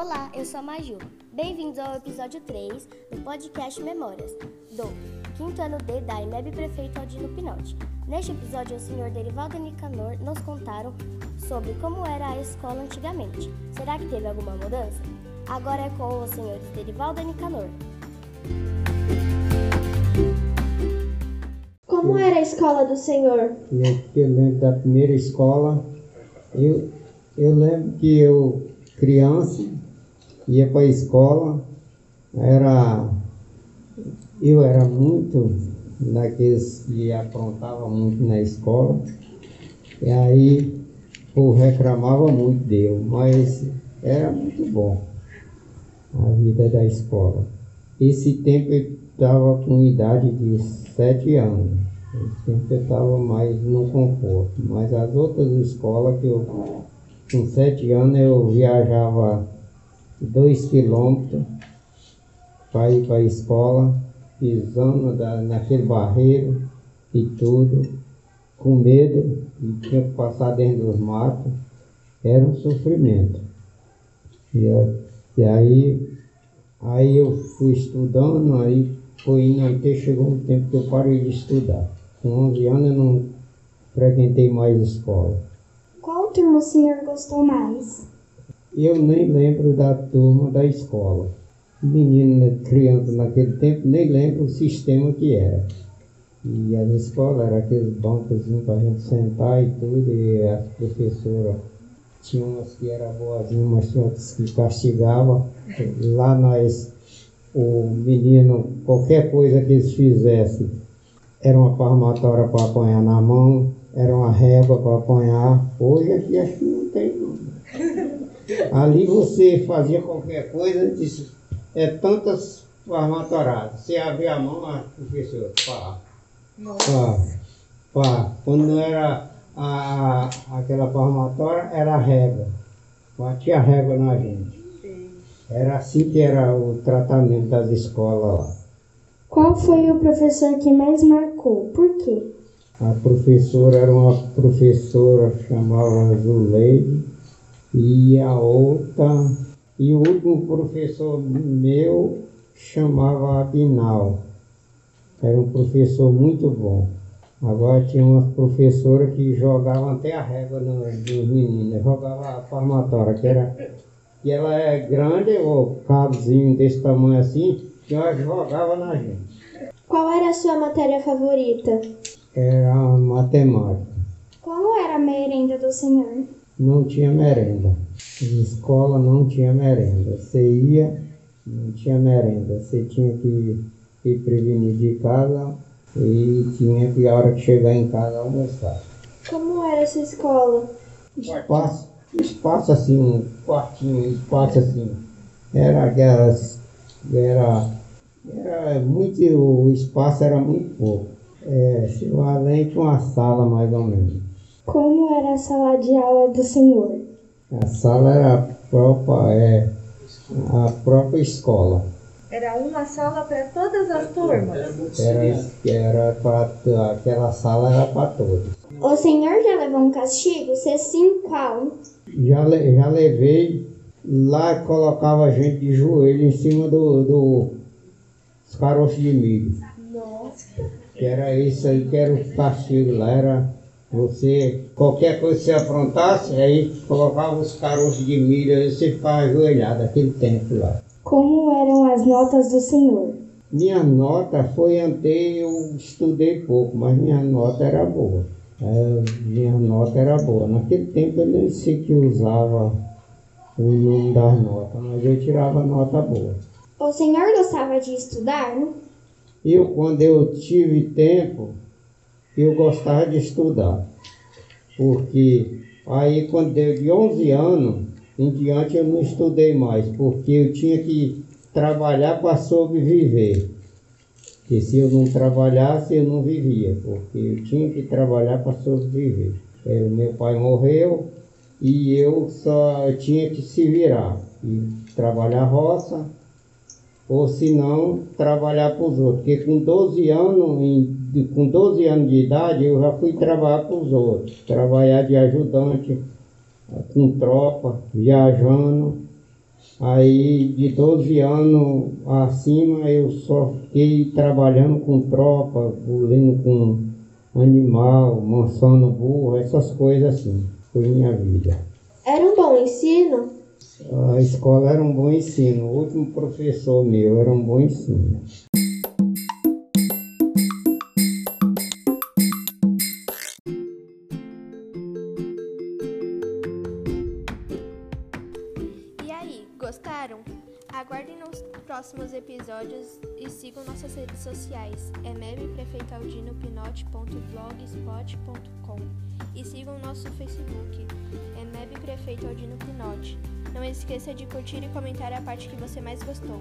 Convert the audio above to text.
Olá, eu sou a Maju. Bem-vindos ao episódio 3 do podcast Memórias, do quinto ano D da IMEB Prefeito Aldino Pinotti. Neste episódio, o senhor Derivaldo e Nicanor nos contaram sobre como era a escola antigamente. Será que teve alguma mudança? Agora é com os senhores Derivaldo e Nicanor. Como era a escola do senhor? Eu, eu lembro da primeira escola, eu, eu lembro que eu, criança, ia para a escola, era, eu era muito daqueles que aprontavam muito na escola, e aí o reclamava muito dele, mas era muito bom a vida da escola. Esse tempo eu estava com idade de sete anos. Esse tempo eu estava mais no conforto. Mas as outras escolas que eu, com sete anos, eu viajava dois quilômetros para ir para a escola, pisando da, naquele barreiro e tudo, com medo, e tinha que passar dentro dos matos. Era um sofrimento. E, e aí Aí eu fui estudando, aí foi indo até chegou um tempo que eu parei de estudar. Com 11 anos eu não frequentei mais escola. Qual turma o senhor gostou mais? Eu nem lembro da turma da escola. Menino, criança naquele tempo, nem lembro o sistema que era. E a escola era aqueles bancos para a gente sentar e tudo, e as professoras tinha umas que eram boazinhas, mas tinha outras que castigavam. Lá nós, o menino, qualquer coisa que eles fizessem, era uma palmatória para apanhar na mão, era uma régua para apanhar. Hoje aqui acho que não tem não. Ali você fazia qualquer coisa, disse, é tantas palmatoradas. Você abria a mão, a professora, pá, pá, pá. Quando não era a, aquela palmatória era a régua. Batia a régua na gente. Era assim que era o tratamento das escolas lá. Qual foi o professor que mais marcou? Por quê? A professora era uma professora chamava Zuleide e a outra e o último professor meu chamava Abinal. Era um professor muito bom. Agora tinha umas professoras que jogavam até a régua nos meninos, jogava a palmatória, que era que ela é grande, o cabozinho desse tamanho assim, que ela jogava na gente. Qual era a sua matéria favorita? Era a matemática. Como era a merenda do senhor? Não tinha merenda. Escola não tinha merenda. Você ia, não tinha merenda. Você tinha que ir prevenir de casa e tinha que, a hora que chegar em casa, almoçar. Como era essa escola? Espaço, espaço assim, um quartinho, espaço assim. Era aquelas. Era, era muito. O espaço era muito pouco. É, além de uma sala mais ou menos. Como era a sala de aula do senhor? A sala era a própria, é, a própria escola. Era uma sala para todas as turmas? Era, era para aquela sala era para todos. O senhor já levou um castigo? Se sim, qual? Já, já levei, lá colocava a gente de joelho em cima do, do dos caroços de milho. Nossa. Que era isso aí que era o castigo lá, era você, qualquer coisa que você aprontasse, aí colocava os caroços de milho, aí você ficava ajoelhado aquele tempo lá. Como eram as notas do senhor? Minha nota foi antes, eu estudei pouco, mas minha nota era boa. É, minha nota era boa. Naquele tempo eu nem sei que usava o nome das notas, mas eu tirava nota boa. O senhor gostava de estudar? Eu, quando eu tive tempo, eu gostava de estudar. Porque aí, quando deu de 11 anos em diante, eu não estudei mais, porque eu tinha que trabalhar para sobreviver. Porque se eu não trabalhasse, eu não vivia, porque eu tinha que trabalhar para sobreviver. Meu pai morreu e eu só tinha que se virar. E trabalhar roça, ou se não, trabalhar para os outros. Porque com 12 anos, com 12 anos de idade, eu já fui trabalhar para os outros. Trabalhar de ajudante, com tropa, viajando. Aí de 12 anos acima eu só fiquei trabalhando com tropa, pulando com animal, mansando burro, essas coisas assim. Foi minha vida. Era um bom ensino? A escola era um bom ensino. O último professor meu era um bom ensino. E aí, gostaram? Aguardem nos próximos episódios e sigam nossas redes sociais. É mebprefeitoaldinopinote.blogspot.com e sigam nosso Facebook. É. Não esqueça de curtir e comentar a parte que você mais gostou.